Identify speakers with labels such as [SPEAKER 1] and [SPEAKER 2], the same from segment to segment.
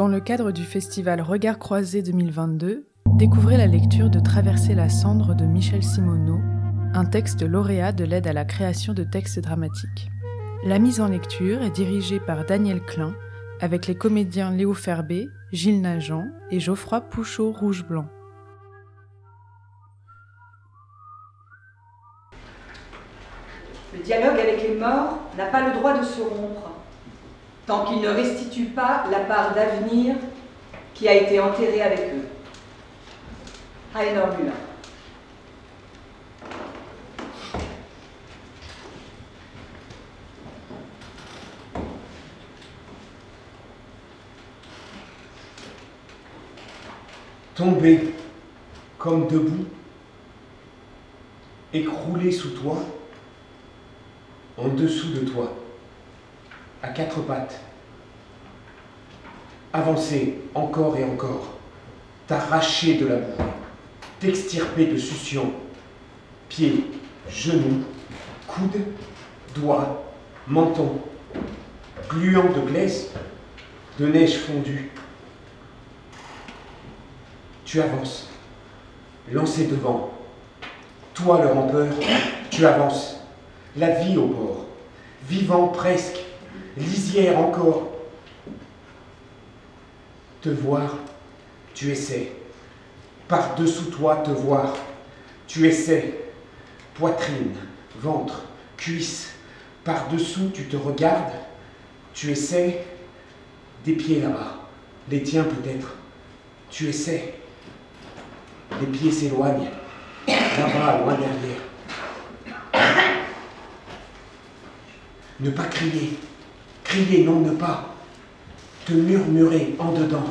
[SPEAKER 1] Dans le cadre du festival Regard croisés 2022, découvrez la lecture de Traverser la cendre de Michel Simoneau, un texte lauréat de l'aide à la création de textes dramatiques. La mise en lecture est dirigée par Daniel Klein, avec les comédiens Léo Ferbet, Gilles Nagent et Geoffroy Pouchot Rouge-Blanc.
[SPEAKER 2] Le dialogue avec les morts n'a pas le droit de se rompre tant qu'il ne restitue pas la part d'avenir qui a été enterrée avec eux. Rainer Müller.
[SPEAKER 3] Tomber comme debout, écroulé sous toi, en dessous de toi, à quatre pattes, avancer encore et encore, t'arracher de la boue, t'extirper de succion, pieds, genoux, coudes, doigts, menton, gluant de glaise, de neige fondue. Tu avances, lancé devant. Toi, le rampeur, tu avances, la vie au bord, vivant presque, lisière encore. Te voir, tu essaies. Par-dessous toi, te voir, tu essaies. Poitrine, ventre, cuisse, par-dessous, tu te regardes, tu essaies. Des pieds là-bas, les tiens peut-être, tu essaies. Les pieds s'éloignent, là-bas, loin derrière. Ne pas crier, crier, non, ne pas. Te murmurer en dedans,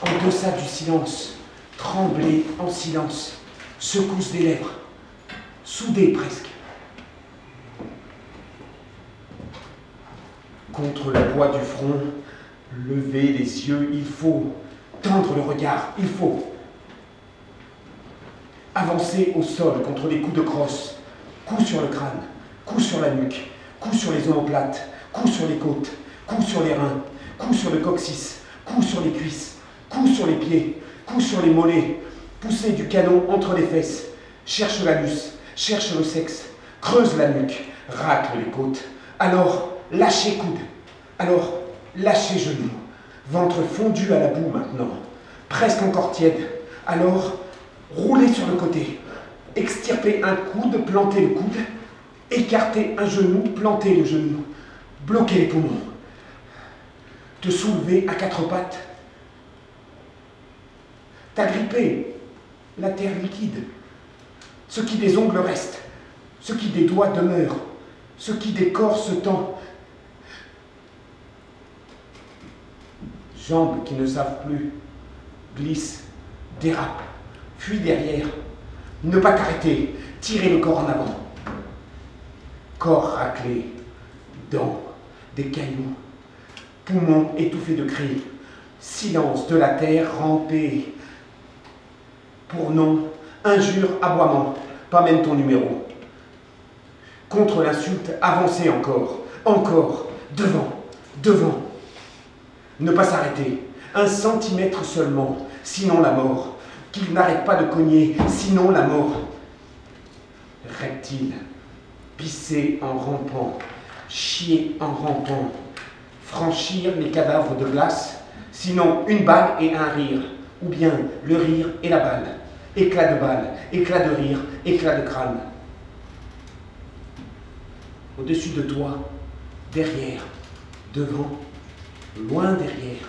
[SPEAKER 3] en deçà du silence, trembler en silence, secousse des lèvres, soudé presque. Contre le bois du front, lever les yeux, il faut. Tendre le regard, il faut. Avancer au sol contre les coups de crosse, coups sur le crâne, coups sur la nuque, coups sur les omoplates, coups sur les côtes, coups sur les reins, coups sur le coccyx, coups sur les cuisses, coups sur les pieds, coups sur les mollets, pousser du canon entre les fesses, cherche l'anus, cherche le sexe, creuse la nuque, racle les côtes, alors lâchez coude, alors lâchez genoux, ventre fondu à la boue maintenant, presque encore tiède, alors roulez sur le côté, extirper un coude, planter le coude, écarter un genou, planter le genou, bloquer les poumons, te soulever à quatre pattes, t'agripper la terre liquide, ce qui des ongles reste, ce qui des doigts demeure, ce qui des corps se tend, jambes qui ne savent plus, glissent, dérapent, fuient derrière, ne pas t'arrêter, tirer le corps en avant. Corps raclé, dents, des cailloux, poumons étouffés de cris, silence de la terre rampée. Pour nom, injure, aboiement, pas même ton numéro. Contre l'insulte, avancer encore, encore, devant, devant. Ne pas s'arrêter, un centimètre seulement, sinon la mort. Qu'il n'arrête pas de cogner, sinon la mort. Reptile, pisser en rampant, chier en rampant, franchir les cadavres de glace, sinon une balle et un rire, ou bien le rire et la balle, éclat de balle, éclat de rire, éclat de crâne. Au-dessus de toi, derrière, devant, loin derrière,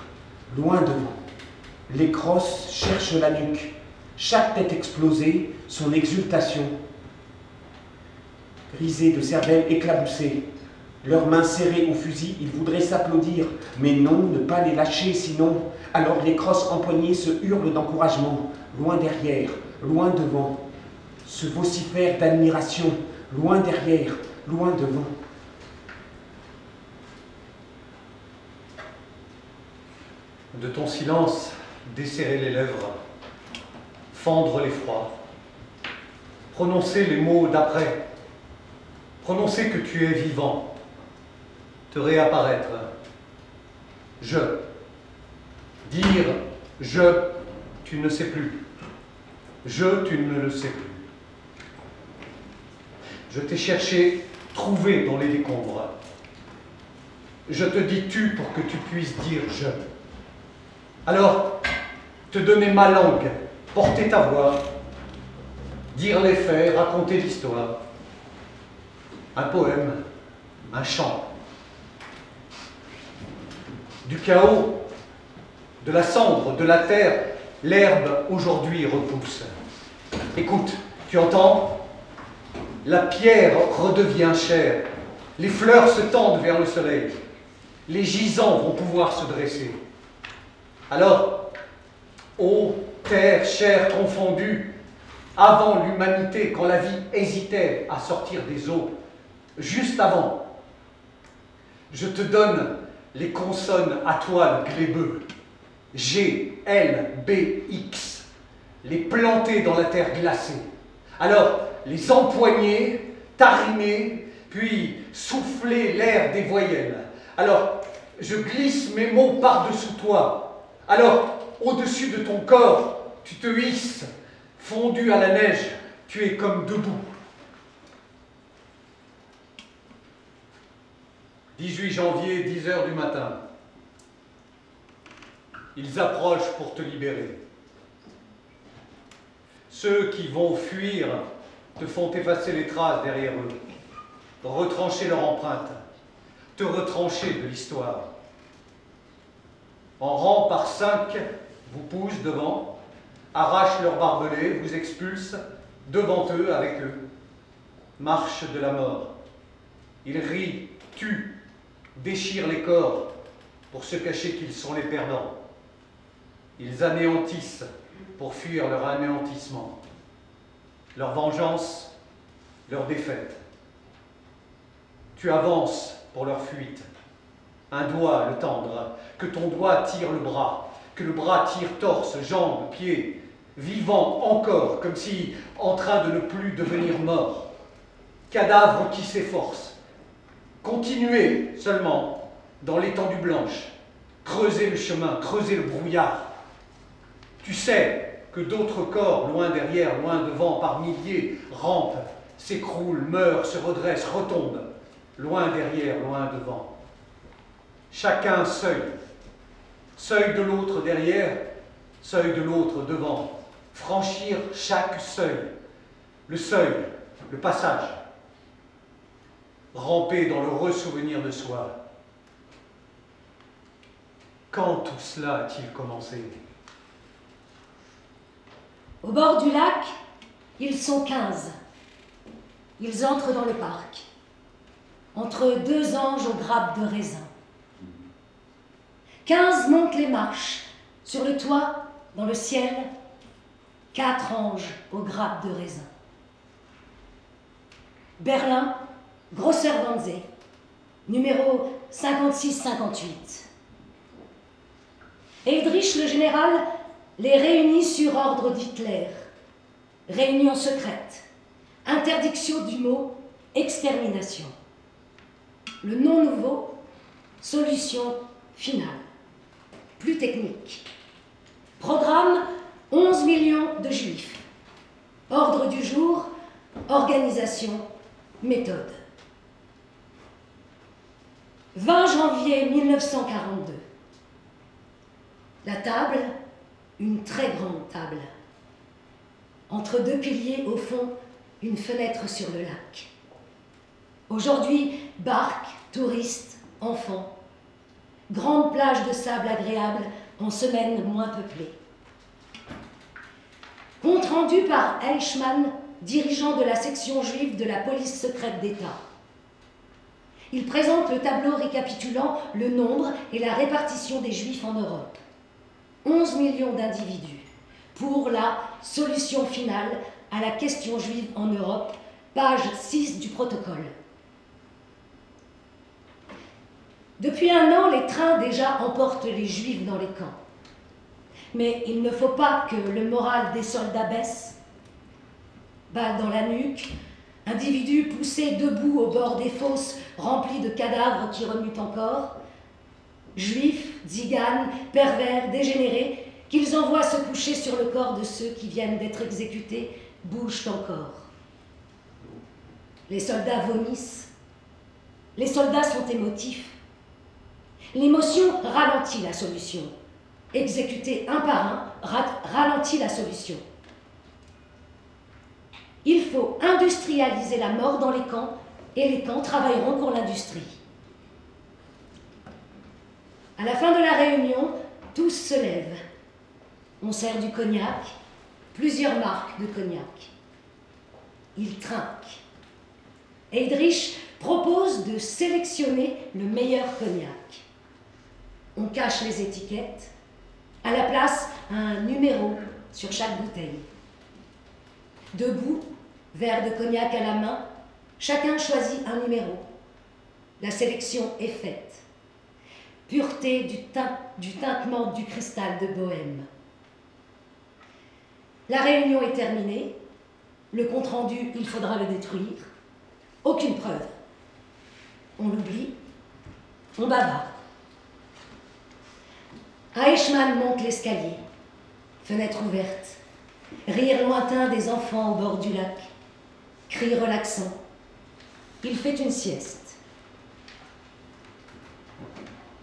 [SPEAKER 3] loin devant. Les crosses cherchent la nuque, chaque tête explosée, son exultation. Grisés de cervelle éclaboussée, leurs mains serrées au fusil, ils voudraient s'applaudir, mais non, ne pas les lâcher, sinon, alors les crosses empoignées se hurlent d'encouragement, loin derrière, loin devant, se vocifèrent d'admiration, loin derrière, loin devant.
[SPEAKER 4] De ton silence, desserrer les lèvres, fendre l'effroi, prononcer les mots d'après, prononcer que tu es vivant, te réapparaître. Je, Dire je, tu ne sais plus. Je, tu ne le sais plus. Je t'ai cherché, trouvé dans les décombres. Je te dis tu pour que tu puisses dire je. Alors, te donner ma langue, porter ta voix, dire les faits, raconter l'histoire. Un poème, un chant. Du chaos, de la cendre, de la terre, l'herbe aujourd'hui repousse. Écoute, tu entends? La pierre redevient chère, les fleurs se tendent vers le soleil, les gisants vont pouvoir se dresser. Alors, ô terre, chair confondue, avant l'humanité, quand la vie hésitait à sortir des eaux, juste avant, je te donne les consonnes à toile glébeux, G, L, B, X, les planter dans la terre glacée. Alors, les empoigner, tariner, puis souffler l'air des voyelles. Alors, je glisse mes mots par-dessous toi. Alors, au-dessus de ton corps, tu te hisses, fondu à la neige, tu es comme debout. 18 janvier, 10 heures du matin. Ils approchent pour te libérer. Ceux qui vont fuir te font effacer les traces derrière eux, retrancher leur empreinte, te retrancher de l'histoire. En rang par cinq, vous poussent devant, arrachent leurs barbelés, vous expulsent devant eux avec eux. Marche de la mort. Ils rient, tuent, déchirent les corps pour se cacher qu'ils sont les perdants. Ils anéantissent pour fuir leur anéantissement, leur vengeance, leur défaite. Tu avances pour leur fuite. Un doigt le tendre, que ton doigt tire le bras, que le bras tire torse, jambes, pieds, vivant encore, comme si en train de ne plus devenir mort. Cadavre qui s'efforce. Continuez seulement dans l'étendue blanche. Creusez le chemin, creusez le brouillard. Tu sais que d'autres corps, loin derrière, loin devant, par milliers, rampent, s'écroulent, meurent, se redressent, retombent, loin derrière, loin devant. Chacun seuil, seuil de l'autre derrière, seuil de l'autre devant, franchir chaque seuil, le seuil, le passage, ramper dans le ressouvenir de soi. Quand tout cela a-t-il commencé?
[SPEAKER 5] Au bord du lac, ils sont quinze. Ils entrent dans le parc, entre deux anges aux grappes de raisin. Quinze montent les marches, sur le toit, dans le ciel, quatre anges aux grappes de raisin. Berlin, Grosseur Wannsee, numéro 5658. Eldrich le général les réunit sur ordre d'Hitler. Réunion secrète. Interdiction du mot extermination. Le nom nouveau, solution finale. Plus technique. Programme 11 millions de juifs. Ordre du jour, organisation, méthode. 20 janvier 1942. La table, une très grande table. Entre deux piliers, au fond, une fenêtre sur le lac. Aujourd'hui, barques, touristes, enfants. Grande plage de sable agréable en semaine moins peuplée. Compte rendu par Eichmann, dirigeant de la section juive de la police secrète d'État. Il présente le tableau récapitulant le nombre et la répartition des juifs en Europe. 11 millions d'individus pour la solution finale à la question juive en Europe, page 6 du protocole. Depuis un an, les trains déjà emportent les juifs dans les camps. Mais il ne faut pas que le moral des soldats baisse. Balles dans la nuque, individus poussés debout au bord des fosses remplies de cadavres qui remuent encore, juifs tziganes, pervers, dégénérés, qu'ils envoient se coucher sur le corps de ceux qui viennent d'être exécutés, bougent encore. Les soldats vomissent. Les soldats sont émotifs. L'émotion ralentit la solution. Exécuter un par un ralentit la solution. Il faut industrialiser la mort dans les camps et les camps travailleront pour l'industrie. À la fin de la réunion, tous se lèvent. On sert du cognac, plusieurs marques de cognac. Ils trinquent. Eidrich propose de sélectionner le meilleur cognac. On cache les étiquettes. À la place, un numéro sur chaque bouteille. Debout, verre de cognac à la main, chacun choisit un numéro. La sélection est faite. Pureté du, teint, du tintement du cristal de Bohème. La réunion est terminée. Le compte-rendu, il faudra le détruire. Aucune preuve. On l'oublie. On bavarde. Eichmann monte l'escalier. Fenêtre ouverte. Rire lointain des enfants au bord du lac. Cri relaxant. Il fait une sieste.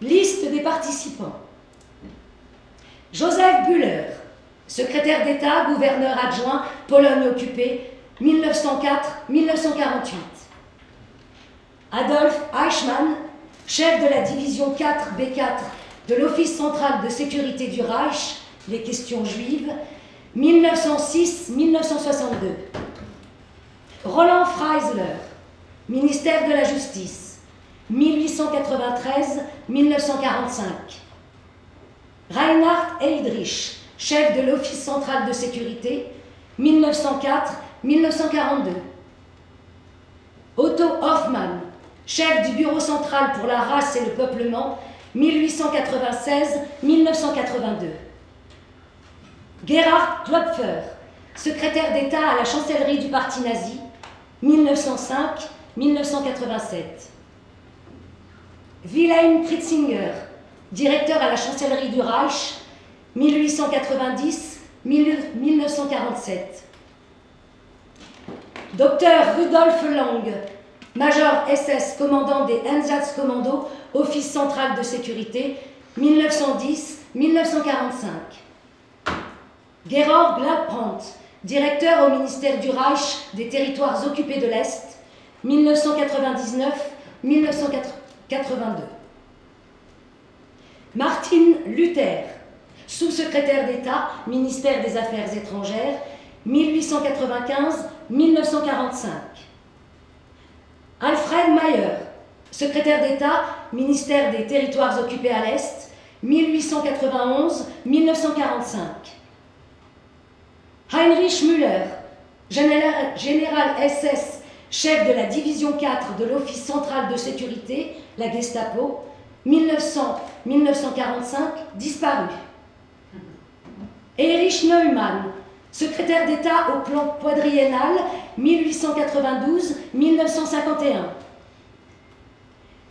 [SPEAKER 5] Liste des participants. Joseph Buller, secrétaire d'État, gouverneur adjoint, Pologne occupée, 1904-1948. Adolf Eichmann, chef de la division 4B4 de l'Office central de sécurité du Reich, les questions juives, 1906-1962. Roland Freisler, ministère de la Justice, 1893-1945. Reinhard Heydrich, chef de l'Office central de sécurité, 1904-1942. Otto Hoffmann, chef du Bureau central pour la race et le peuplement, 1896-1982. Gerhard Klopfer, secrétaire d'État à la chancellerie du parti nazi, 1905-1987. Wilhelm Kritzinger, directeur à la chancellerie du Reich, 1890-1947. Docteur Rudolf Lang, major SS commandant des Einsatzkommando, Office central de sécurité, 1910-1945. Gerhard Gladbrandt, directeur au ministère du Reich des territoires occupés de l'Est, 1999-1982. Martin Luther, sous-secrétaire d'État, ministère des Affaires étrangères, 1895-1945. Alfred Mayer, secrétaire d'État, ministère des Territoires occupés à l'Est, 1891-1945. Heinrich Müller, général, SS, chef de la division 4 de l'Office central de sécurité, la Gestapo, 1900-1945, disparu. Erich Neumann, secrétaire d'État au plan quadriennal 1892-1951.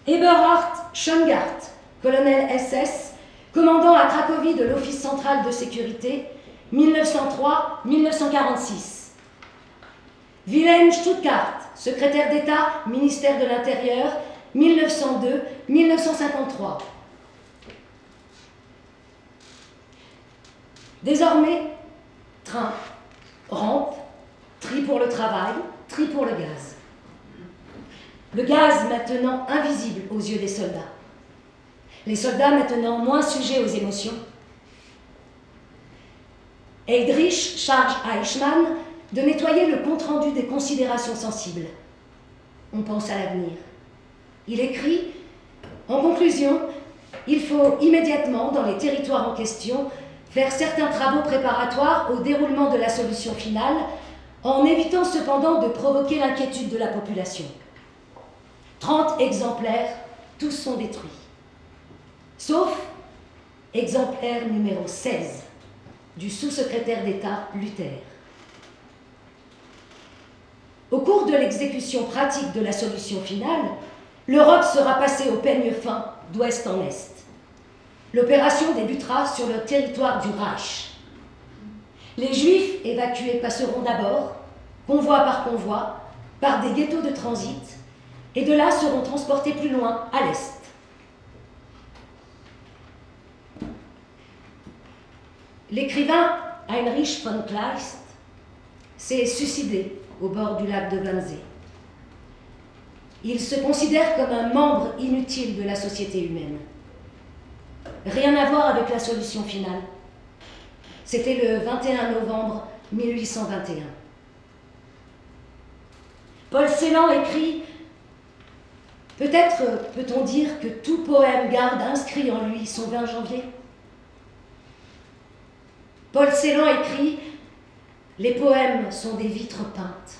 [SPEAKER 5] Eberhard Schongart, colonel SS, commandant à Cracovie de l'Office central de sécurité 1903-1946. Wilhelm Stuttgart, secrétaire d'État, ministère de l'Intérieur, 1902-1953. Désormais, train, rampe, tri pour le travail, tri pour le gaz. Le gaz maintenant invisible aux yeux des soldats. Les soldats maintenant moins sujets aux émotions. Eldrich charge Eichmann de nettoyer le compte-rendu des considérations sensibles. On pense à l'avenir. Il écrit En conclusion, il faut immédiatement, dans les territoires en question, faire certains travaux préparatoires au déroulement de la solution finale, en évitant cependant de provoquer l'inquiétude de la population. 30 exemplaires, tous sont détruits. Sauf exemplaire numéro 16 du sous-secrétaire d'État Luther. Au cours de l'exécution pratique de la solution finale, l'Europe sera passée au peigne fin d'ouest en est. L'opération débutera sur le territoire du Reich. Les Juifs évacués passeront d'abord, convoi par convoi, par des ghettos de transit, et de là seront transportés plus loin, à l'est. L'écrivain Heinrich von Kleist s'est suicidé au bord du lac de Wannsee. Il se considère comme un membre inutile de la société humaine. Rien à voir avec la solution finale. C'était le 21 novembre 1821. Paul Celan écrit Peut-être peut-on dire que tout poème garde inscrit en lui son 20 janvier Paul Celan écrit Les poèmes sont des vitres peintes.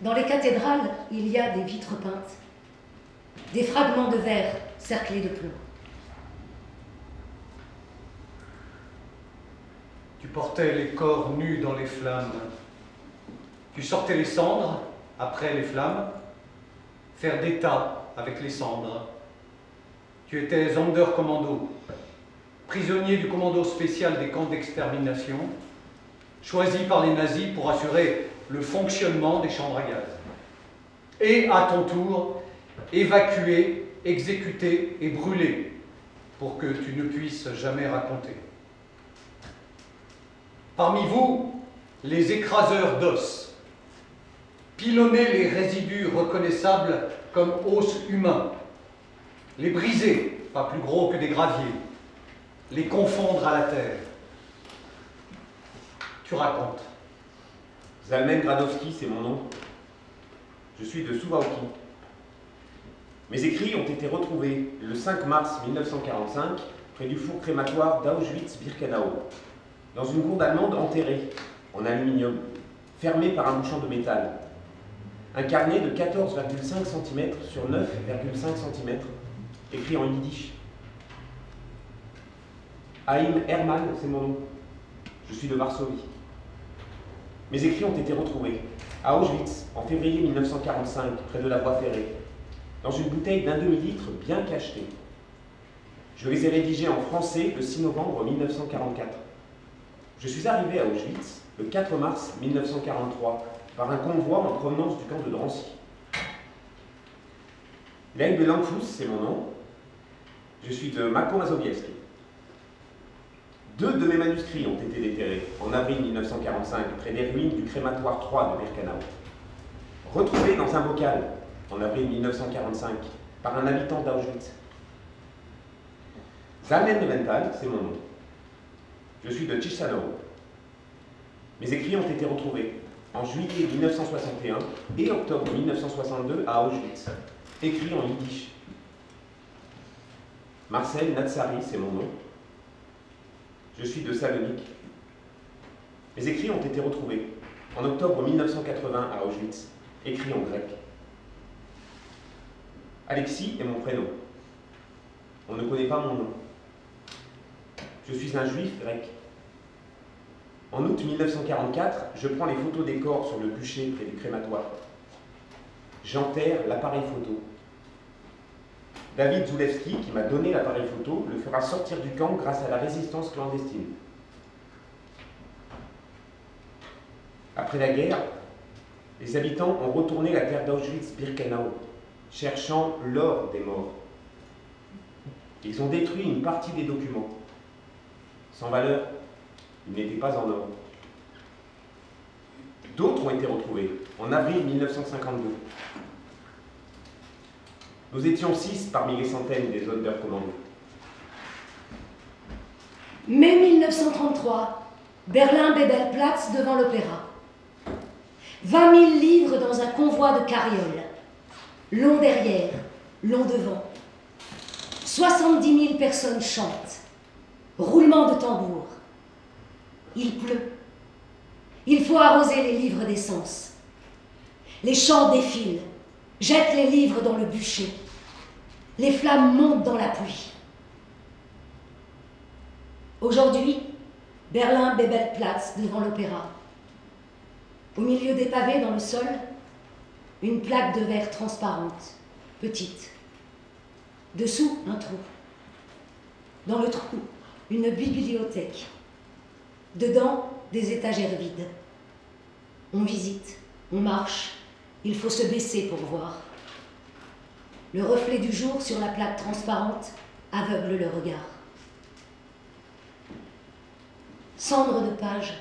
[SPEAKER 5] Dans les cathédrales, il y a des vitres peintes, des fragments de verre cerclés de plomb.
[SPEAKER 4] Tu portais les corps nus dans les flammes. Tu sortais les cendres après les flammes, faire des tas avec les cendres. Tu étais Sonderkommando, prisonnier du commando spécial des camps d'extermination, choisi par les nazis pour assurer le fonctionnement des chambres à gaz. Et à ton tour, évacué, exécuté et brûlé pour que tu ne puisses jamais raconter. Parmi vous, les écraseurs d'os, pilonner les résidus reconnaissables comme os humains, les briser, pas plus gros que des graviers, les confondre à la terre. Tu racontes.
[SPEAKER 3] Zalmen Gradowski, c'est mon nom. Je suis de Suwałki. Mes écrits ont été retrouvés le 5 mars 1945 près du four crématoire d'Auschwitz-Birkenau, dans une gourde allemande enterrée en aluminium, fermée par un bouchon de métal. Un carnet de 14,5 cm sur 9,5 cm, écrit en yiddish. Haïm Hermann, c'est mon nom. Je suis de Varsovie. Mes écrits ont été retrouvés à Auschwitz en février 1945, près de la voie ferrée, dans une bouteille d'un demi-litre bien cachetée. Je les ai rédigés en français le 6 novembre 1944. Je suis arrivé à Auschwitz le 4 mars 1943 par un convoi en provenance du camp de Drancy. Leib Langfuss, c'est mon nom. Je suis de Mako Mazowiecki. Deux de mes manuscrits ont été déterrés en avril 1945 près des ruines du crématoire 3 de Birkenau. Retrouvés dans un bocal en avril 1945 par un habitant d'Auschwitz. Zalmen Leventhal, c'est mon nom. Je suis de Chisinau. Mes écrits ont été retrouvés en juillet 1961 et octobre 1962 à Auschwitz, écrits en yiddish. Marcel Natsari, c'est mon nom. Je suis de Salonique. Mes écrits ont été retrouvés en octobre 1980 à Auschwitz, écrits en grec. Alexis est mon prénom. On ne connaît pas mon nom. Je suis un juif grec. En août 1944, je prends les photos des corps sur le bûcher près du crématoire. J'enterre l'appareil photo. David Zulewski, qui m'a donné l'appareil photo, le fera sortir du camp grâce à la résistance clandestine. Après la guerre, les habitants ont retourné la terre d'Auschwitz-Birkenau, cherchant l'or des morts. Ils ont détruit une partie des documents. Sans valeur, ils n'étaient pas en or. D'autres ont été retrouvés en avril 1952. Nous étions six parmi les centaines des Sonderkommando.
[SPEAKER 5] Mai 1933, Berlin-Bebelplatz devant l'opéra. 20 000 livres dans un convoi de carrioles. Long derrière, long devant. 70 000 personnes chantent. Roulement de tambour. Il pleut. Il faut arroser les livres d'essence. Les chants défilent. Jettent les livres dans le bûcher. Les flammes montent dans la pluie. Aujourd'hui, Berlin-Bebelplatz devant l'opéra. Au milieu des pavés dans le sol, une plaque de verre transparente, petite. Dessous, un trou. Dans le trou, une bibliothèque. Dedans, des étagères vides. On visite, on marche, il faut se baisser pour voir. Le reflet du jour sur la plaque transparente aveugle le regard. Cendre de page.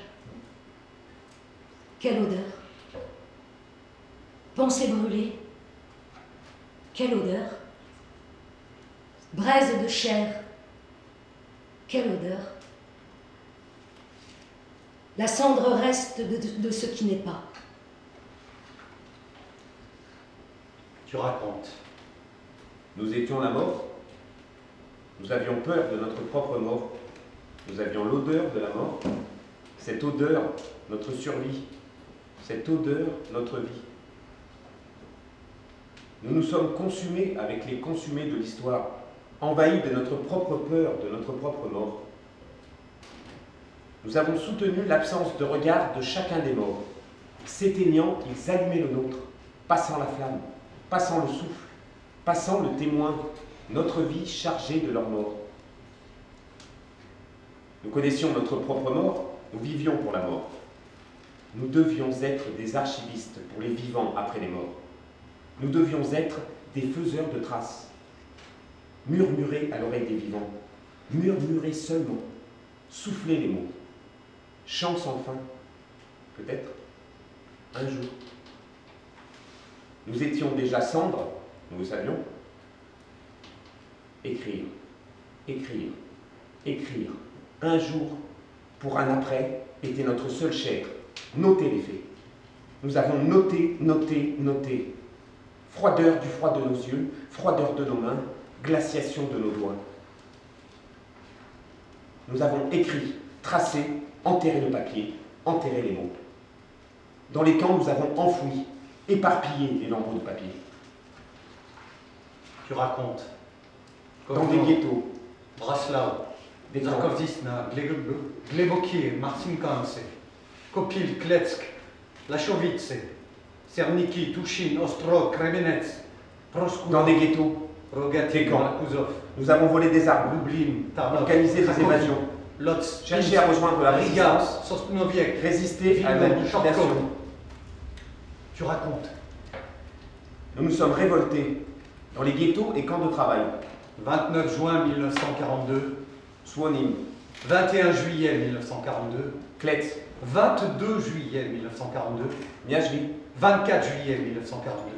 [SPEAKER 5] Quelle odeur. Pensée brûlée. Quelle odeur. Braise de chair. Quelle odeur. La cendre reste de, ce qui n'est pas.
[SPEAKER 4] Tu racontes.
[SPEAKER 3] Nous étions la mort. Nous avions peur de notre propre mort. Nous avions l'odeur de la mort. Cette odeur, notre survie. Cette odeur, notre vie. Nous nous sommes consumés avec les consumés de l'histoire, envahis de notre propre peur, de notre propre mort. Nous avons soutenu l'absence de regard de chacun des morts. S'éteignant, ils allumaient le nôtre, passant la flamme, passant le souffle, passant le témoin, notre vie chargée de leur mort. Nous connaissions notre propre mort, nous vivions pour la mort. Nous devions être des archivistes pour les vivants après les morts. Nous devions être des faiseurs de traces. Murmurer à l'oreille des vivants, murmurer seulement, souffler les mots. Chant sans fin, peut-être, un jour. Nous étions déjà cendres, nous savions. Écrire, écrire, écrire, un jour pour un après était notre seule chair. Noter les faits. Nous avons noté, noté, noté. Froideur du froid de nos yeux, froideur de nos mains, glaciation de nos doigts. Nous avons écrit, tracé, enterré le papier, enterré les mots. Dans les camps, nous avons enfoui, éparpillé les lambeaux de papier.
[SPEAKER 4] Tu racontes.
[SPEAKER 3] Dans des ghettos, camps,
[SPEAKER 4] Zarkovzisna, Glebokie, Marcinkanse, Kopil, Kletsk, Lachowice, Cerniki, Tushin, Ostro, Kremenets, Proskou,
[SPEAKER 3] dans des ghettos, camps.
[SPEAKER 4] Malakuzov,
[SPEAKER 3] nous avons volé des armes,
[SPEAKER 4] Lublin, Tarnov,
[SPEAKER 3] organisé des évasions,
[SPEAKER 4] Lodz,
[SPEAKER 3] cherché à rejoindre la
[SPEAKER 4] Riga,
[SPEAKER 3] résistance,
[SPEAKER 4] Sosnowiec,
[SPEAKER 3] résister à la
[SPEAKER 4] Vilna,
[SPEAKER 3] liquidation.
[SPEAKER 4] Chortkov. Tu racontes.
[SPEAKER 3] Nous nous sommes révoltés dans les ghettos et camps de travail.
[SPEAKER 4] 29 juin 1942,
[SPEAKER 3] Swanim,
[SPEAKER 4] 21 juillet 1942,
[SPEAKER 3] Kletz,
[SPEAKER 4] 22 juillet 1942,
[SPEAKER 3] Miajli,
[SPEAKER 4] 24 juillet 1942,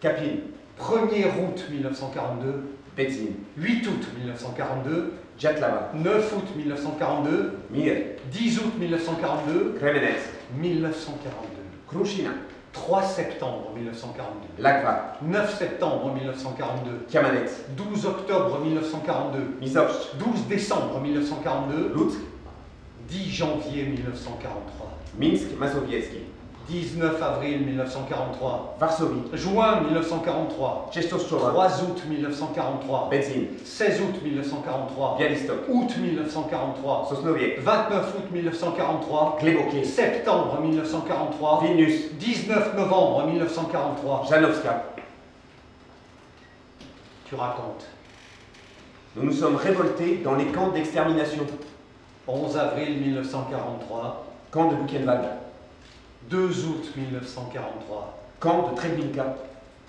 [SPEAKER 3] Kapil,
[SPEAKER 4] 1er août 1942,
[SPEAKER 3] Bedzin,
[SPEAKER 4] 8 août 1942,
[SPEAKER 3] Jatlava,
[SPEAKER 4] 9 août 1942,
[SPEAKER 3] Mir,
[SPEAKER 4] 10 août 1942,
[SPEAKER 3] Kremenets,
[SPEAKER 4] 1942,
[SPEAKER 3] Krushina,
[SPEAKER 4] 3 septembre 1942,
[SPEAKER 3] Lakva,
[SPEAKER 4] 9 septembre 1942,
[SPEAKER 3] Kamenets,
[SPEAKER 4] 12 octobre 1942,
[SPEAKER 3] Misovsk,
[SPEAKER 4] 12 décembre 1942,
[SPEAKER 3] Lutsk,
[SPEAKER 4] 10 janvier 1943,
[SPEAKER 3] Minsk, Mazowiecki,
[SPEAKER 4] 19 avril 1943,
[SPEAKER 3] Varsovie,
[SPEAKER 4] juin 1943,
[SPEAKER 3] Czestochowa,
[SPEAKER 4] 3 août 1943,
[SPEAKER 3] Bedzin,
[SPEAKER 4] 16 août 1943,
[SPEAKER 3] Bialystok,
[SPEAKER 4] août 1943,
[SPEAKER 3] Sosnowiec,
[SPEAKER 4] 29 août 1943,
[SPEAKER 3] Glebokie,
[SPEAKER 4] septembre 1943,
[SPEAKER 3] Vilnius,
[SPEAKER 4] 19 novembre 1943.
[SPEAKER 3] Janowska.
[SPEAKER 4] Tu racontes.
[SPEAKER 3] Nous nous sommes révoltés dans les camps d'extermination,
[SPEAKER 4] 11 avril 1943,
[SPEAKER 3] camp de Buchenwald,
[SPEAKER 4] 2 août 1943,
[SPEAKER 3] camp de Treblinka,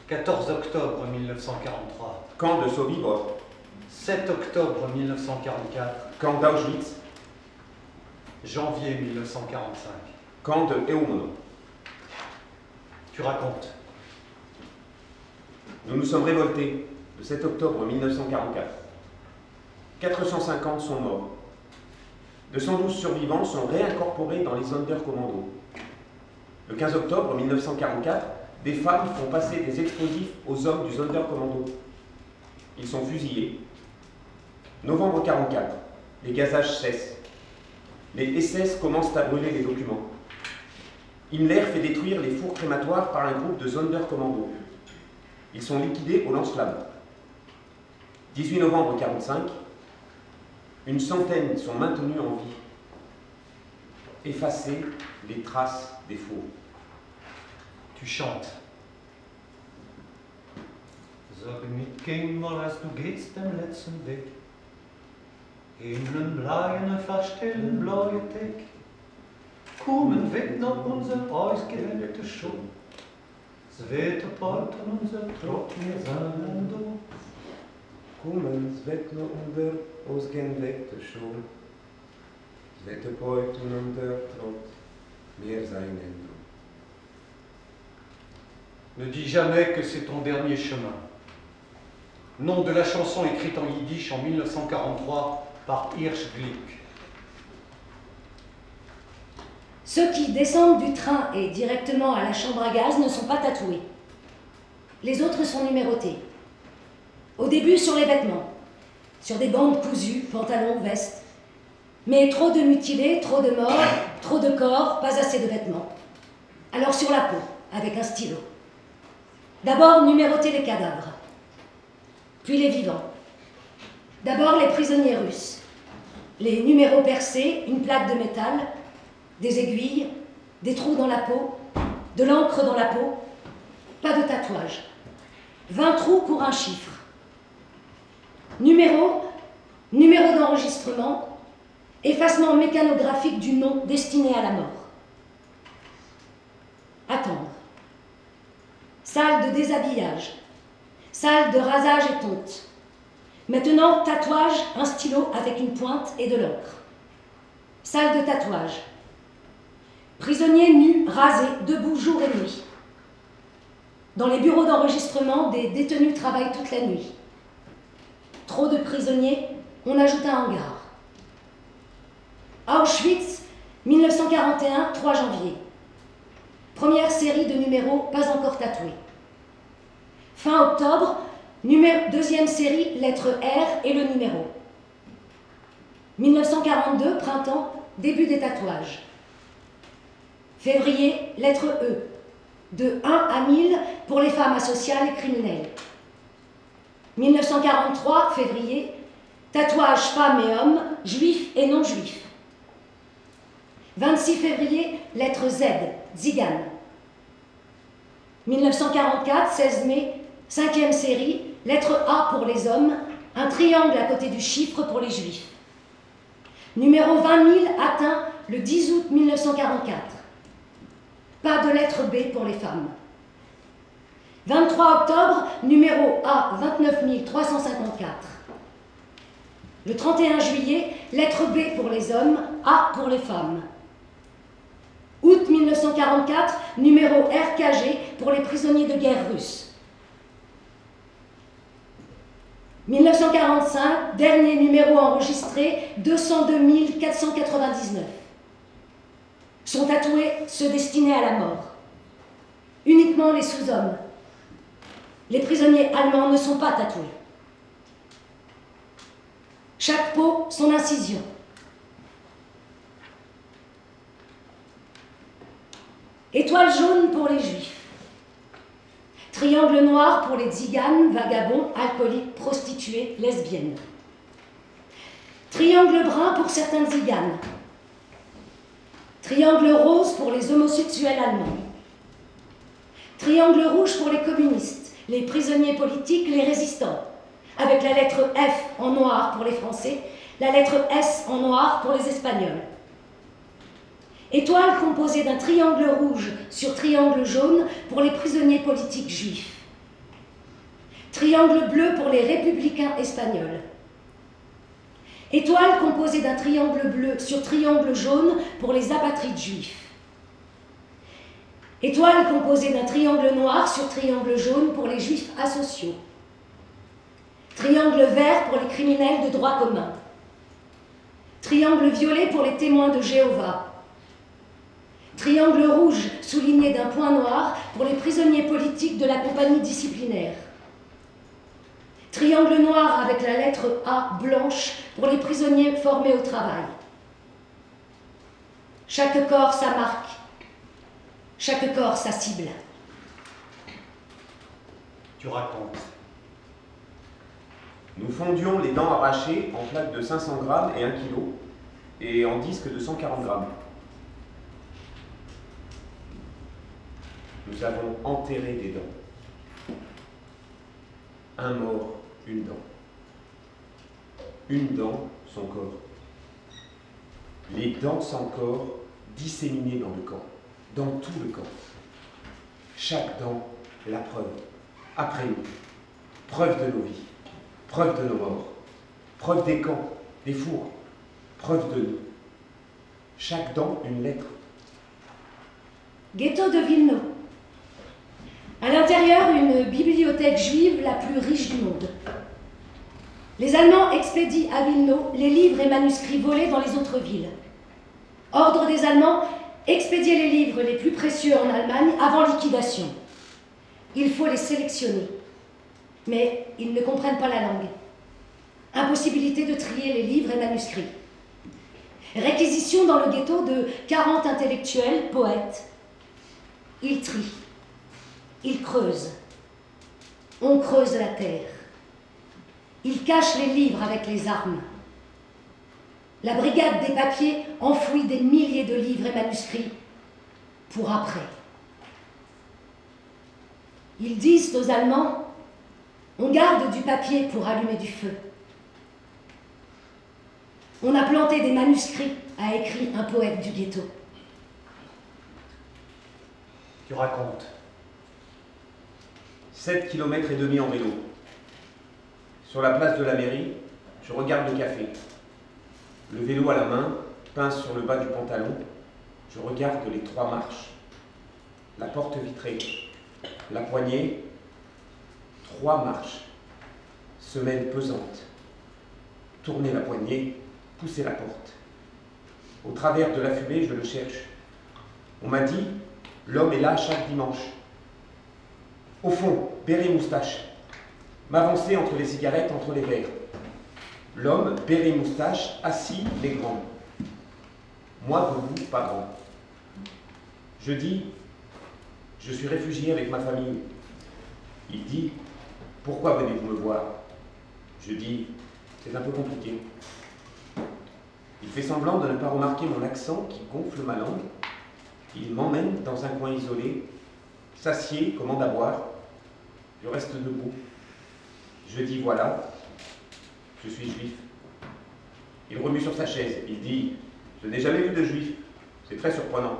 [SPEAKER 4] 14 octobre 1943,
[SPEAKER 3] camp de Sobibor,
[SPEAKER 4] 7 octobre 1944,
[SPEAKER 3] camp d'Auschwitz,
[SPEAKER 4] janvier 1945.
[SPEAKER 3] camp de Eumono.
[SPEAKER 4] Tu racontes.
[SPEAKER 3] Nous nous sommes révoltés le 7 octobre 1944. 450 sont morts. 212 survivants sont réincorporés dans les Sonderkommando. Le 15 octobre 1944, des femmes font passer des explosifs aux hommes du Sonderkommando. Ils sont fusillés. Novembre 44, les gazages cessent. Les SS commencent à brûler les documents. Himmler fait détruire les fours crématoires par un groupe de Sonderkommando. Ils sont liquidés au lance-flammes. 18 novembre 45, une centaine sont maintenus en vie. Effacer les traces des fours.
[SPEAKER 4] tu chantes. Sag mit wem als du gehst den letzten Weg, in den blauen, verstellten blauen Tag, kommen weg nach unser ausgehöhlte Schuh, es weht apart an unser trockene Sand
[SPEAKER 3] Kommen, es weht nach unser ausgehöhlte Schuh, es weht apart an unser trockene Sand Mir seinen Endo.
[SPEAKER 4] Ne dis jamais que c'est ton dernier chemin. Nom de la chanson écrite en yiddish en 1943 par Hirsch Glick.
[SPEAKER 5] Ceux qui descendent du train et directement à la chambre à gaz ne sont pas tatoués. Les autres sont numérotés. Au début sur les vêtements, sur des bandes cousues, pantalons, vestes. Mais trop de mutilés, trop de morts, trop de corps, pas assez de vêtements. Alors sur la peau, avec un stylo. D'abord numéroter les cadavres, puis les vivants. D'abord les prisonniers russes. Les numéros percés, une plaque de métal, des aiguilles, des trous dans la peau, de l'encre dans la peau, pas de tatouage. 20 trous pour un chiffre. Numéro, numéro d'enregistrement, effacement mécanographique du nom destiné à la mort. Attendre. Salle de déshabillage. Salle de rasage et tonte. Maintenant, tatouage, un stylo avec une pointe et de l'encre. Salle de tatouage. Prisonniers nus, rasés, debout jour et nuit. Dans les bureaux d'enregistrement, des détenus travaillent toute la nuit. Trop de prisonniers, on ajoute un hangar. Auschwitz, 1941, 3 janvier. Première série de numéros pas encore tatoués. Fin octobre, deuxième série, lettre R et le numéro. 1942, printemps, début des tatouages. Février, lettre E. De 1 à 1000 pour les femmes asociales et criminelles. 1943, février, tatouage femmes et hommes, juifs et non juifs. 26 février, lettre Z, Zigan. 1944, 16 mai, cinquième série, lettre A pour les hommes, un triangle à côté du chiffre pour les juifs. Numéro 20 000 atteint le 10 août 1944. Pas de lettre B pour les femmes. 23 octobre, numéro A 29 354. Le 31 juillet, lettre B pour les hommes, A pour les femmes. Août 1944, numéro RKG pour les prisonniers de guerre russes. 1945, dernier numéro enregistré, 202 499. Sont tatoués ceux destinés à la mort. Uniquement les sous-hommes. Les prisonniers allemands ne sont pas tatoués. Chaque peau, son incision. Étoile jaune pour les juifs. Triangle noir pour les tziganes, vagabonds, alcooliques, prostituées, lesbiennes. Triangle brun pour certains tziganes. Triangle rose pour les homosexuels allemands. Triangle rouge pour les communistes, les prisonniers politiques, les résistants. Avec la lettre F en noir pour les Français, la lettre S en noir pour les Espagnols. Étoile composée d'un triangle rouge sur triangle jaune pour les prisonniers politiques juifs. Triangle bleu pour les républicains espagnols. Étoile composée d'un triangle bleu sur triangle jaune pour les apatrides juifs. Étoile composée d'un triangle noir sur triangle jaune pour les juifs asociaux. Triangle vert pour les criminels de droit commun. Triangle violet pour les témoins de Jéhovah. Triangle rouge souligné d'un point noir pour les prisonniers politiques de la compagnie disciplinaire. Triangle noir avec la lettre A blanche pour les prisonniers formés au travail. Chaque corps sa marque, chaque corps sa cible.
[SPEAKER 4] Tu racontes.
[SPEAKER 3] Nous fondions les dents arrachées en plaques de 500 grammes et 1 kg, et en disques de 140 grammes. Nous avons enterré des dents. Un mort, une dent. Une dent, son corps. Les dents sans corps disséminées dans le camp, dans tout le camp. Chaque dent, la preuve, après nous, preuve de nos vies, preuve de nos morts, preuve des camps, des fours, preuve de nous. Chaque dent, une lettre.
[SPEAKER 5] Ghetto de Vilno. À l'intérieur, une bibliothèque juive la plus riche du monde. Les Allemands expédient à Vilno les livres et manuscrits volés dans les autres villes. Ordre des Allemands, expédier les livres les plus précieux en Allemagne avant liquidation. Il faut les sélectionner. Mais ils ne comprennent pas la langue. Impossibilité de trier les livres et manuscrits. Réquisition dans le ghetto de 40 intellectuels, poètes. Ils trient. Ils creusent. On creuse la terre. Ils cachent les livres avec les armes. La brigade des papiers enfouit des milliers de livres et manuscrits pour après. Ils disent aux Allemands, on garde du papier pour allumer du feu. On a planté des manuscrits, a écrit un poète du ghetto.
[SPEAKER 4] Tu racontes.
[SPEAKER 3] 7 km et demi en vélo. Sur la place de la mairie, je regarde le café. Le vélo à la main, pince sur le bas du pantalon, je regarde les trois marches. La porte vitrée, la poignée, trois marches. Semelle pesante. Tourner la poignée, pousser la porte. Au travers de la fumée, je le cherche. On m'a dit, l'homme est là chaque dimanche. Au fond, béret moustache. M'avancer entre les cigarettes, entre les verres. L'homme, béret moustache, assis, les grands. Moi, debout, pas grand. Je dis, je suis réfugié avec ma famille. Il dit, pourquoi venez-vous me voir? Je dis, c'est un peu compliqué. Il fait semblant de ne pas remarquer mon accent qui gonfle ma langue. Il m'emmène dans un coin isolé, s'assied, commande à boire. Je reste debout. Je dis voilà, je suis juif. Il remue sur sa chaise. Il dit Je n'ai jamais vu de juif. C'est très surprenant.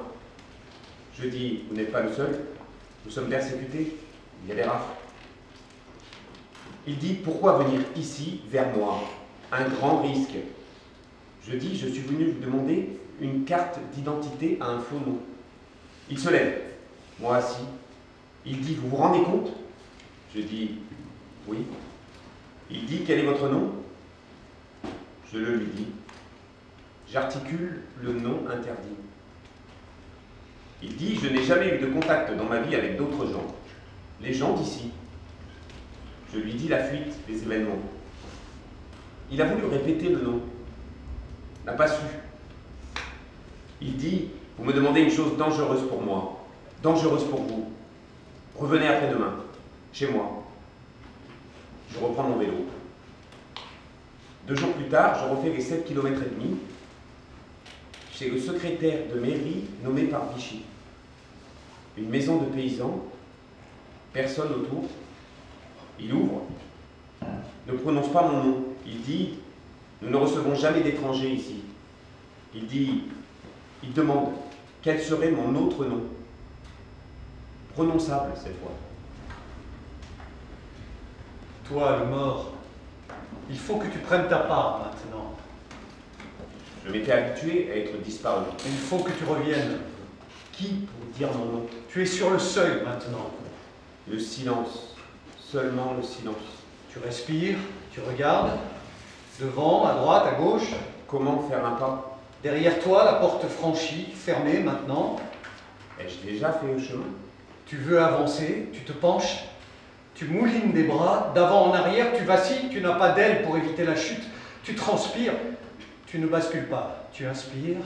[SPEAKER 3] Je dis Vous n'êtes pas le seul. Nous sommes persécutés. Il y a des rafles. Il dit Pourquoi venir ici, vers moi Un grand risque. Je dis Je suis venu vous demander une carte d'identité à un faux nom. Il se lève. Moi assis. Il dit Vous vous rendez compte? Je dis Oui. Il dit Quel est votre nom? Je le lui dis. J'articule le nom interdit. Il dit Je n'ai jamais eu de contact dans ma vie avec d'autres gens. Les gens d'ici. Je lui dis la fuite des événements. Il a voulu répéter le nom. N'a pas su. Il dit Vous me demandez une chose dangereuse pour moi, dangereuse pour vous. Revenez après-demain, chez moi. Je reprends mon vélo. Deux jours plus tard, je refais les 7 km et demi chez le secrétaire de mairie nommé par Vichy. Une maison de paysans, personne autour. Il ouvre, ne prononce pas mon nom. Il dit Nous ne recevons jamais d'étrangers ici. Il dit Il demande quel serait mon autre nom? Prononçable cette fois.
[SPEAKER 4] Toi, le mort, il faut que tu prennes ta part maintenant.
[SPEAKER 3] Je m'étais habitué à être disparu.
[SPEAKER 4] Il faut que tu reviennes.
[SPEAKER 3] Qui pour dire mon nom?
[SPEAKER 4] Tu es sur le seuil maintenant.
[SPEAKER 3] Le silence. Seulement le silence.
[SPEAKER 4] Tu respires, tu regardes. Devant, à droite, à gauche.
[SPEAKER 3] Comment faire un pas?
[SPEAKER 4] Derrière toi, la porte franchie, fermée maintenant.
[SPEAKER 3] Ai-je déjà fait le chemin?
[SPEAKER 4] Tu veux avancer, tu te penches, tu moulines des bras, d'avant en arrière, tu vacilles, tu n'as pas d'aile pour éviter la chute, tu transpires, tu ne bascules pas. Tu inspires,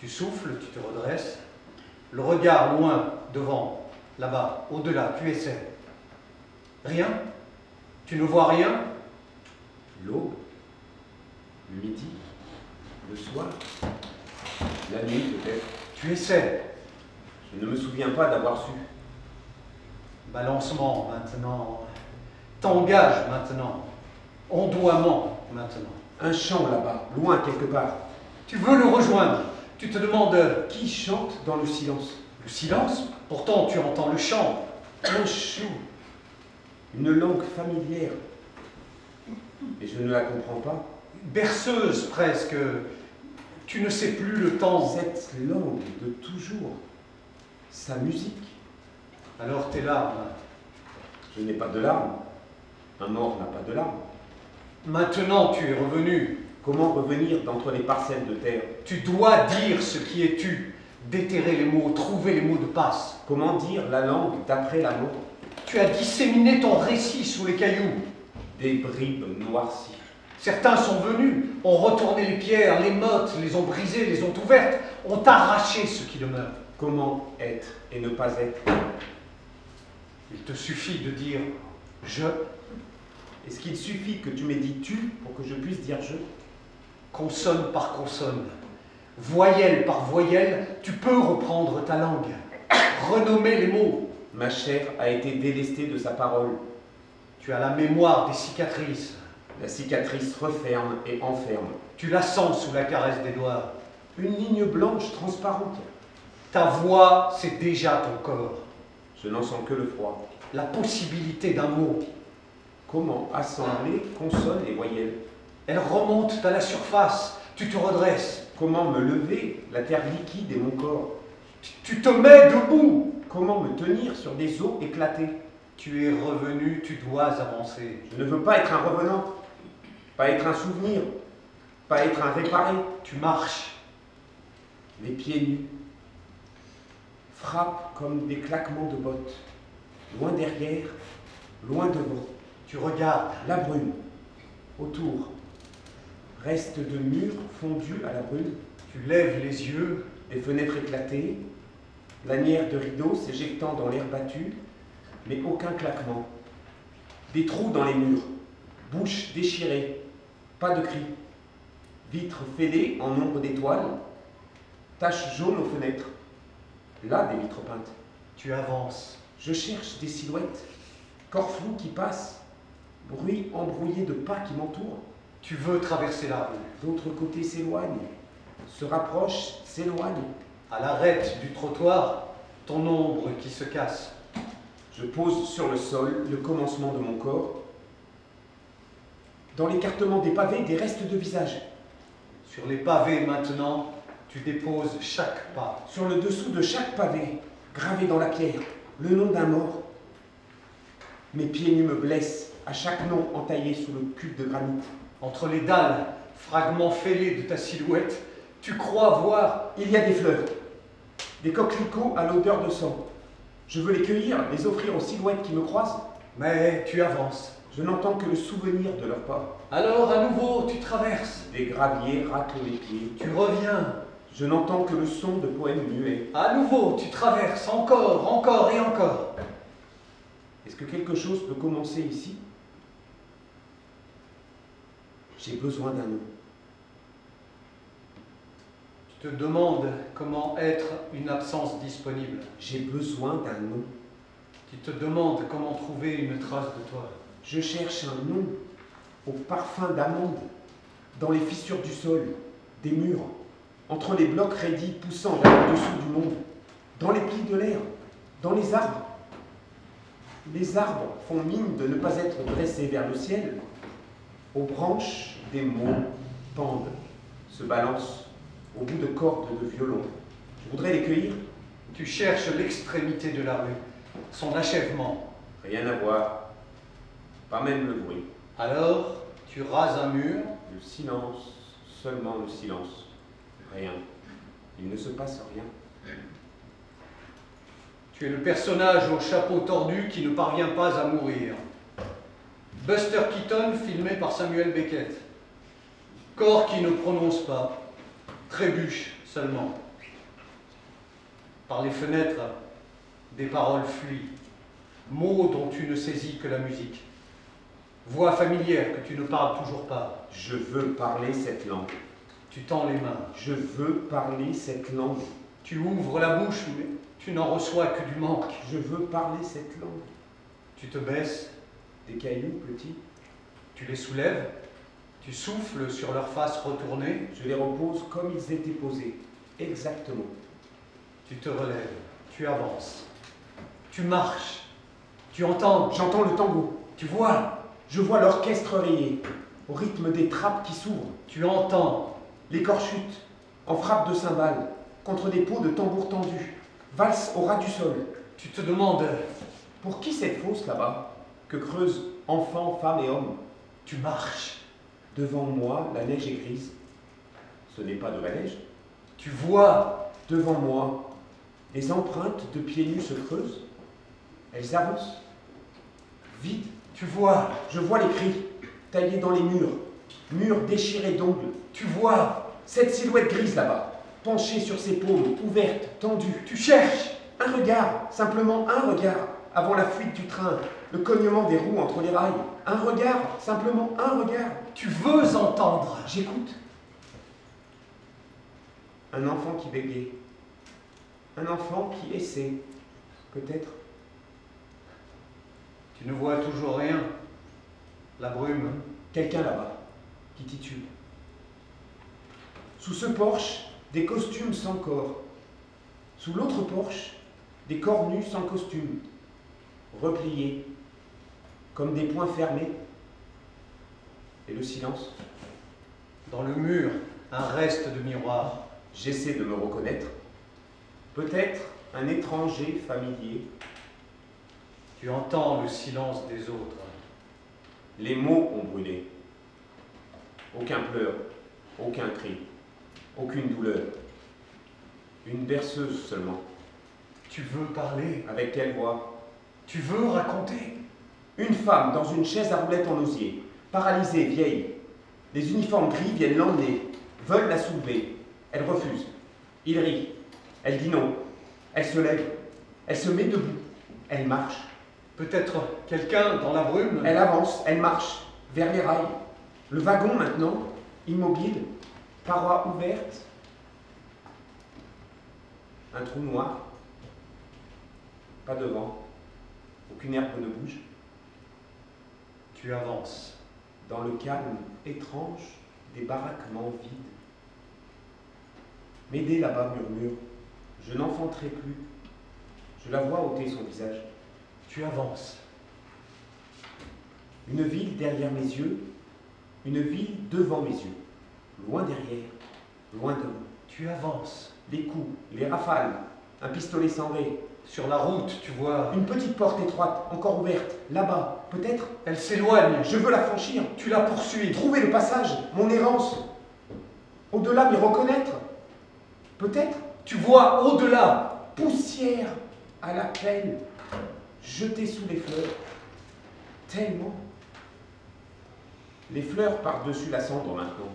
[SPEAKER 4] tu souffles, tu te redresses. Le regard loin, devant, là-bas, au-delà, tu essaies. Rien Tu ne vois rien
[SPEAKER 3] L'aube, le midi, le soir, la nuit peut-être.
[SPEAKER 4] Tu essaies.
[SPEAKER 3] Je ne me souviens pas d'avoir su.
[SPEAKER 4] Balancement maintenant. T'engages maintenant. Ondoiement maintenant.
[SPEAKER 3] Un chant là-bas, loin quelque part.
[SPEAKER 4] Tu veux le rejoindre. Tu te demandes
[SPEAKER 3] Qui chante dans le silence?
[SPEAKER 4] Le silence? Pourtant, tu entends le chant.
[SPEAKER 3] Un chant. Une langue familière. Et je ne la comprends pas.
[SPEAKER 4] Berceuse presque. Tu ne sais plus le temps.
[SPEAKER 3] Cette langue de toujours. Sa musique.
[SPEAKER 4] Alors tes larmes.
[SPEAKER 3] Je n'ai pas de larmes. Un mort n'a pas de larmes.
[SPEAKER 4] Maintenant tu es revenu.
[SPEAKER 3] Comment revenir d'entre les parcelles de terre?
[SPEAKER 4] Tu dois dire ce qui est tu, déterrer les mots, trouver les mots de passe.
[SPEAKER 3] Comment dire la langue d'après la mort?
[SPEAKER 4] Tu as disséminé ton récit sous les cailloux.
[SPEAKER 3] Des bribes noircies.
[SPEAKER 4] Certains sont venus, ont retourné les pierres, les mottes, les ont brisées, les ont ouvertes, ont arraché ce qui demeure.
[SPEAKER 3] Comment être et ne pas être?
[SPEAKER 4] Il te suffit de dire je,
[SPEAKER 3] Est-ce qu'il suffit que tu m'aies tu pour que je puisse dire je?
[SPEAKER 4] Consonne par consonne, voyelle par voyelle, tu peux reprendre ta langue, renommer les mots.
[SPEAKER 3] Ma chair a été délestée de sa parole.
[SPEAKER 4] Tu as la mémoire des cicatrices.
[SPEAKER 3] La cicatrice referme et enferme.
[SPEAKER 4] Tu la sens sous la caresse des doigts.
[SPEAKER 3] Une ligne blanche transparente.
[SPEAKER 4] Ta voix, c'est déjà ton corps.
[SPEAKER 3] Je n'en sens que le froid.
[SPEAKER 4] La possibilité d'un mot.
[SPEAKER 3] Comment assembler consonnes et voyelles?
[SPEAKER 4] Elle remonte à la surface. Tu te redresses.
[SPEAKER 3] Comment me lever La terre liquide et mon corps?
[SPEAKER 4] Tu- Tu te mets debout.
[SPEAKER 3] Comment me tenir sur des os éclatés
[SPEAKER 4] Tu es revenu, tu dois avancer.
[SPEAKER 3] Je ne veux pas être un revenant, pas être un souvenir, pas être un réparé,
[SPEAKER 4] Tu marches.
[SPEAKER 3] les pieds nus. Frappe comme des claquements de bottes. Loin derrière, loin devant.
[SPEAKER 4] Tu regardes.
[SPEAKER 3] La brume. Autour. Reste de murs fondus à la brume.
[SPEAKER 4] Tu lèves les yeux.
[SPEAKER 3] Des fenêtres éclatées. Lanières de rideaux s'éjectant dans l'air battu. Mais aucun claquement. Des trous dans les murs. Bouches déchirées. Pas de cris. Vitres fêlées en ombre d'étoiles. Taches jaunes aux fenêtres. Là, des vitres peintes.
[SPEAKER 4] Tu avances.
[SPEAKER 3] Je cherche des silhouettes, corps flous qui passent, bruit embrouillé de pas qui m'entourent.
[SPEAKER 4] Tu veux traverser la rue.
[SPEAKER 3] L'autre côté s'éloigne, se rapproche, s'éloigne.
[SPEAKER 4] À l'arête du trottoir, ton ombre qui se casse.
[SPEAKER 3] Je pose sur le sol le commencement de mon corps. Dans l'écartement des pavés, des restes de visage.
[SPEAKER 4] Sur les pavés maintenant, tu déposes chaque pas.
[SPEAKER 3] Sur le dessous de chaque pavé, gravé dans la pierre, le nom d'un mort. Mes pieds nus me blessent à chaque nom entaillé sous le cube de granit.
[SPEAKER 4] Entre les dalles, fragments fêlés de ta silhouette, tu crois voir.
[SPEAKER 3] Il y a des fleurs, des coquelicots à l'odeur de sang. Je veux les cueillir, les offrir aux silhouettes qui me croisent.
[SPEAKER 4] Mais tu avances.
[SPEAKER 3] Je n'entends que le souvenir de leurs pas.
[SPEAKER 4] Alors à nouveau, tu traverses.
[SPEAKER 3] Des graviers raclent les pieds.
[SPEAKER 4] Tu reviens.
[SPEAKER 3] Je n'entends que le son de poèmes muets.
[SPEAKER 4] À nouveau, tu traverses. Encore, encore et encore.
[SPEAKER 3] Est-ce que quelque chose peut commencer ici? J'ai besoin d'un nom.
[SPEAKER 4] Tu te demandes comment être une absence disponible.
[SPEAKER 3] J'ai besoin d'un nom.
[SPEAKER 4] Tu te demandes comment trouver une trace de toi.
[SPEAKER 3] Je cherche un nom au parfum d'amande, dans les fissures du sol, des murs, entre les blocs raidis poussant vers le dessous du monde, dans les plis de l'air, dans les arbres. Les arbres font mine de ne pas être dressés vers le ciel. Aux branches, des mots pendent, se balancent au bout de cordes de violon. Je voudrais les cueillir.
[SPEAKER 4] Tu cherches l'extrémité de la rue, son achèvement.
[SPEAKER 3] Rien à voir. Pas même le bruit.
[SPEAKER 4] Alors, tu rases un mur,
[SPEAKER 3] Le silence, seulement le silence. Rien. Il ne se passe rien.
[SPEAKER 4] Tu es le personnage au chapeau tordu qui ne parvient pas à mourir. Buster Keaton filmé par Samuel Beckett. Corps qui ne prononce pas. Trébuche seulement. Par les fenêtres, des paroles fuient. Mots dont tu ne saisis que la musique. Voix familière que tu ne parles toujours pas.
[SPEAKER 3] Je veux parler cette langue.
[SPEAKER 4] Tu tends les mains.
[SPEAKER 3] Je veux parler cette langue.
[SPEAKER 4] Tu ouvres la bouche, mais tu n'en reçois que du manque.
[SPEAKER 3] Je veux parler cette langue.
[SPEAKER 4] Tu te baisses,
[SPEAKER 3] Des cailloux petits
[SPEAKER 4] Tu les soulèves, tu souffles sur leur face retournée,
[SPEAKER 3] Je les repose comme ils étaient posés. Exactement.
[SPEAKER 4] tu te relèves, tu avances, tu marches, tu entends,
[SPEAKER 3] J'entends le tango.
[SPEAKER 4] tu vois,
[SPEAKER 3] Je vois l'orchestre rayé, au rythme des trappes qui s'ouvrent.
[SPEAKER 4] tu entends,
[SPEAKER 3] Chutent, en frappe de cymbales, contre des pots de tambour tendus. Valse au ras du sol.
[SPEAKER 4] tu te demandes,
[SPEAKER 3] Pour qui cette fosse là-bas, que creusent enfants, femmes et hommes?
[SPEAKER 4] Tu marches,
[SPEAKER 3] Devant moi, la neige est grise. Ce n'est pas de la neige.
[SPEAKER 4] tu vois,
[SPEAKER 3] Devant moi, les empreintes de pieds nus se creusent. Elles avancent. Vite,
[SPEAKER 4] tu vois,
[SPEAKER 3] je vois les cris, taillés dans les murs, murs déchirés d'ongles.
[SPEAKER 4] tu vois,
[SPEAKER 3] Cette silhouette grise là-bas, penchée sur ses paumes, ouverte, tendue.
[SPEAKER 4] tu cherches,
[SPEAKER 3] Un regard, simplement un regard, avant la fuite du train, le cognement des roues entre les rails. Un regard, simplement un regard.
[SPEAKER 4] tu veux entendre,
[SPEAKER 3] J'écoute. Un enfant qui bégaye. Un enfant qui essaie. Peut-être.
[SPEAKER 4] tu ne vois toujours rien, la brume,
[SPEAKER 3] Quelqu'un là-bas qui titube. Sous ce porche, des costumes sans corps. Sous l'autre porche, des corps nus sans costume. Repliés, comme des poings fermés. Et le silence.
[SPEAKER 4] dans le mur, un reste de miroir,
[SPEAKER 3] J'essaie de me reconnaître. Peut-être un étranger familier.
[SPEAKER 4] tu entends le silence des autres,
[SPEAKER 3] Les mots ont brûlé. Aucun pleur, aucun cri, aucune douleur. Une berceuse seulement.
[SPEAKER 4] tu veux parler,
[SPEAKER 3] Avec quelle voix?
[SPEAKER 4] Tu veux raconter,
[SPEAKER 3] Une femme dans une chaise à roulettes en osier, paralysée, vieille. Les uniformes gris viennent l'emmener, veulent la soulever. Elle refuse. Il rit. Elle dit non. Elle se lève. Elle se met debout. Elle marche.
[SPEAKER 4] peut-être quelqu'un dans la brume,
[SPEAKER 3] Elle avance, elle marche vers les rails. Le wagon maintenant, immobile, parois ouvertes. Un trou noir. Pas de vent. Aucune herbe ne bouge.
[SPEAKER 4] tu avances,
[SPEAKER 3] Dans le calme étrange des baraquements vides. M'aider là-bas murmure. Je n'enfanterai plus. Je la vois ôter son visage.
[SPEAKER 4] tu avances,
[SPEAKER 3] Une ville derrière mes yeux, une ville devant mes yeux, loin derrière, loin devant.
[SPEAKER 4] tu avances,
[SPEAKER 3] Les coups, les rafales, un pistolet sans ray,
[SPEAKER 4] sur la route, tu vois,
[SPEAKER 3] une petite porte étroite, encore ouverte, là-bas, peut-être?
[SPEAKER 4] elle s'éloigne,
[SPEAKER 3] Je veux la franchir,
[SPEAKER 4] tu la poursuis,
[SPEAKER 3] trouver le passage, mon errance. Au-delà, m'y reconnaître. Peut-être?
[SPEAKER 4] Tu vois au-delà,
[SPEAKER 3] poussière à la peine, jetée sous les fleurs. Tellement. Les fleurs par-dessus la cendre maintenant.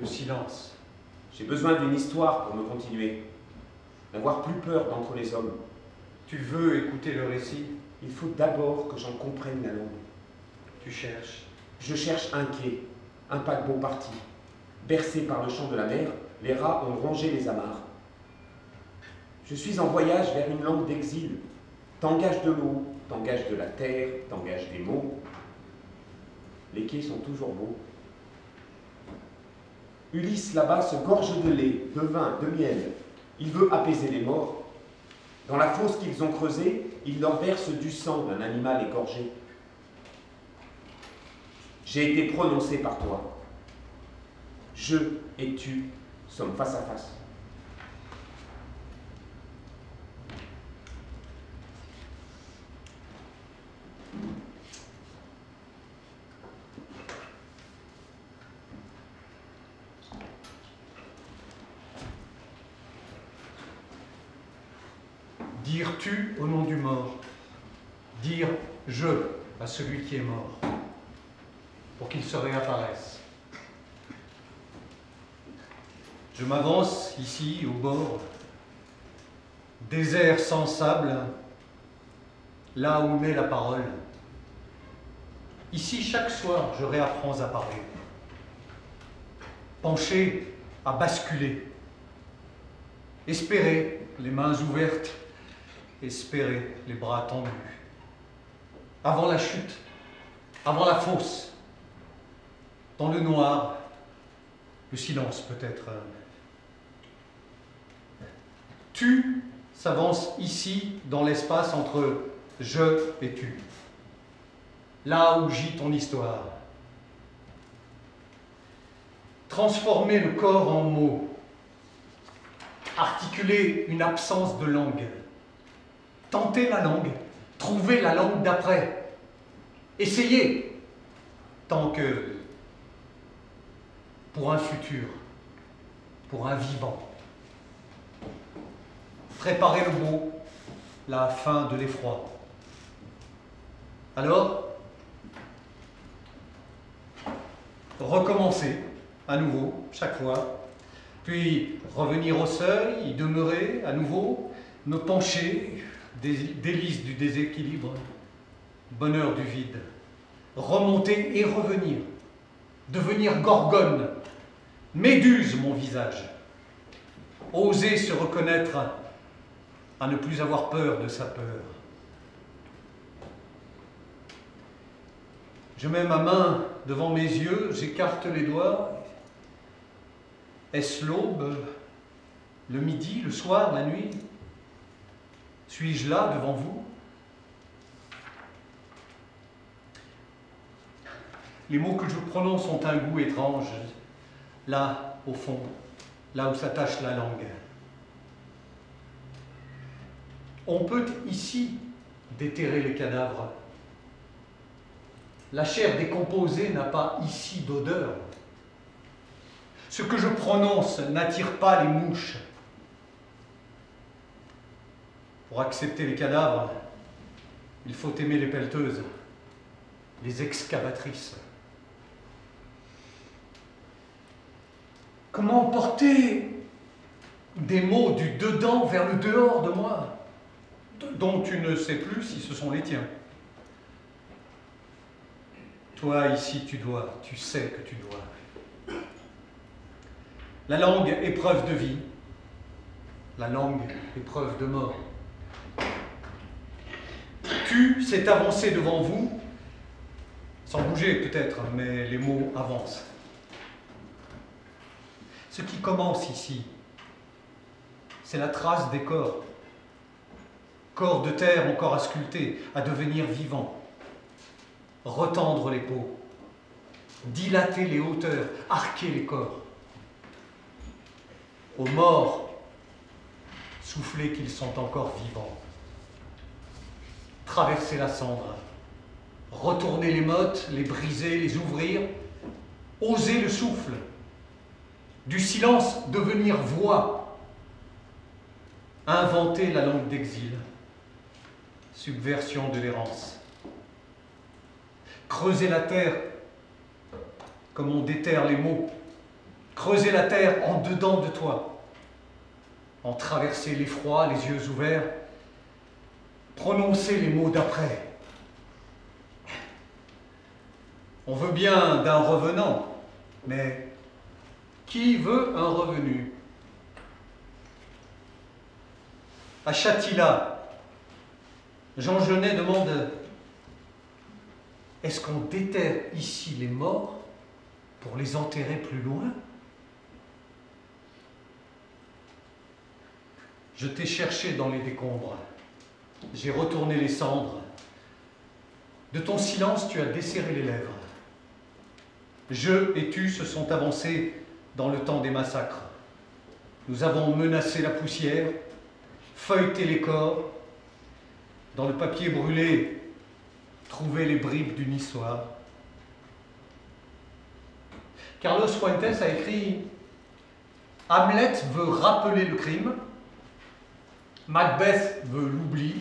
[SPEAKER 4] le silence,
[SPEAKER 3] J'ai besoin d'une histoire pour me continuer. N'avoir plus peur d'entre les hommes.
[SPEAKER 4] tu veux écouter le récit,
[SPEAKER 3] Il faut d'abord que j'en comprenne la langue.
[SPEAKER 4] tu cherches,
[SPEAKER 3] Je cherche un quai, un paquebot parti. Bercé par le chant de la mer, les rats ont rongé les amarres. Je suis en voyage vers une langue d'exil. T'engages de l'eau, t'engages de la terre, t'engages des mots. Les quais sont toujours beaux. Ulysse là-bas se gorge de lait, de vin, de miel. Il veut apaiser les morts. Dans la fosse qu'ils ont creusée, il leur verse du sang d'un animal égorgé. J'ai été prononcé par toi. Je et tu sommes face à face.
[SPEAKER 4] dire tu au nom du mort, dire je à celui qui est mort, pour qu'il se réapparaisse. Je m'avance ici au bord, désert sans sable, là où naît la parole. Ici, chaque soir, je réapprends à parler. Pencher à basculer. Espérer, les mains ouvertes. Espérer, les bras tendus. Avant la chute, avant la fosse, dans le noir, le silence peut-être. Tu s'avance ici dans l'espace entre je et tu, là où gît ton histoire. Transformer le corps en mots, articuler une absence de langue, tenter la langue, trouver la langue d'après, essayer, tant que pour un futur, pour un vivant. Préparer le mot, la fin de l'effroi. Alors, recommencer à nouveau, chaque fois, puis revenir au seuil, y demeurer à nouveau, me pencher, délices du déséquilibre, bonheur du vide, remonter et revenir, devenir gorgone, méduse mon visage, oser se reconnaître à ne plus avoir peur de sa peur. Je mets ma main devant mes yeux, j'écarte les doigts. Est-ce l'aube, le midi, le soir, la nuit? Suis-je là devant vous? Les mots que je prononce ont un goût étrange, là, au fond, là où s'attache la langue. On peut ici déterrer les cadavres. La chair décomposée n'a pas ici d'odeur. Ce que je prononce n'attire pas les mouches. Pour accepter les cadavres, il faut aimer les pelleteuses, les excavatrices. Comment porter des mots du dedans vers le dehors de moi, dont tu ne sais plus si ce sont les tiens? Toi, ici, tu dois, tu sais que tu dois. La langue, épreuve de vie. La langue, épreuve de mort. Tu s'est avancé devant vous, sans bouger peut-être, mais les mots avancent. Ce qui commence ici, c'est la trace des corps. Corps de terre encore à sculpter, à devenir vivants. Retendre les peaux, dilater les hauteurs, arquer les corps. Aux morts, souffler qu'ils sont encore vivants. Traverser la cendre, retourner les mottes, les briser, les ouvrir, oser le souffle, du silence devenir voix, inventer la langue d'exil, subversion de l'errance, creuser la terre comme on déterre les mots, creuser la terre en dedans de toi, en traverser l'effroi, les yeux ouverts, prononcer les mots d'après. On veut bien d'un revenant, mais qui veut un revenu? À Chatila, Jean Genet demande Est-ce qu'on déterre ici les morts pour les enterrer plus loin? Je t'ai cherché dans les décombres, j'ai retourné les cendres. De ton silence, tu as desserré les lèvres. Je et tu se sont avancés dans le temps des massacres. Nous avons menacé la poussière, feuilleté les corps, dans le papier brûlé, trouvé les bribes d'une histoire. Carlos Fuentes a écrit Hamlet veut rappeler le crime, Macbeth veut l'oubli,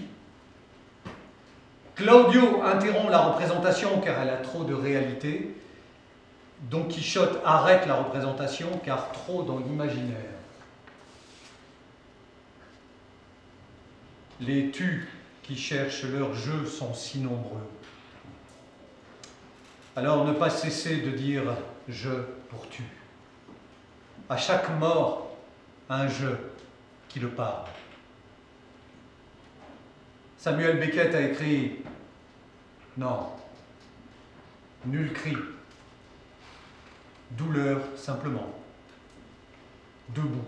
[SPEAKER 4] Claudio interrompt la représentation car elle a trop de réalité, Don Quichotte arrête la représentation car trop dans l'imaginaire. Les tus qui cherchent leur jeu sont si nombreux. Alors ne pas cesser de dire je pour tu. À chaque mort, un je qui le parle. Samuel Beckett a écrit Non. Nul cri. Douleur simplement. Debout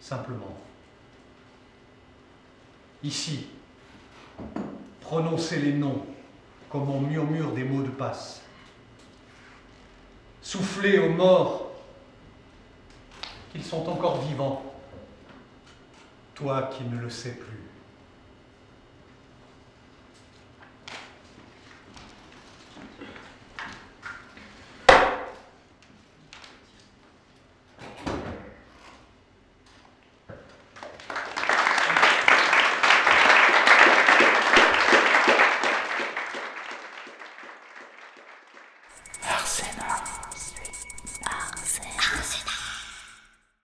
[SPEAKER 4] simplement. Ici, prononcez les noms comme on murmure des mots de passe. Soufflez aux morts qu'ils sont encore vivants, toi qui ne le sais plus.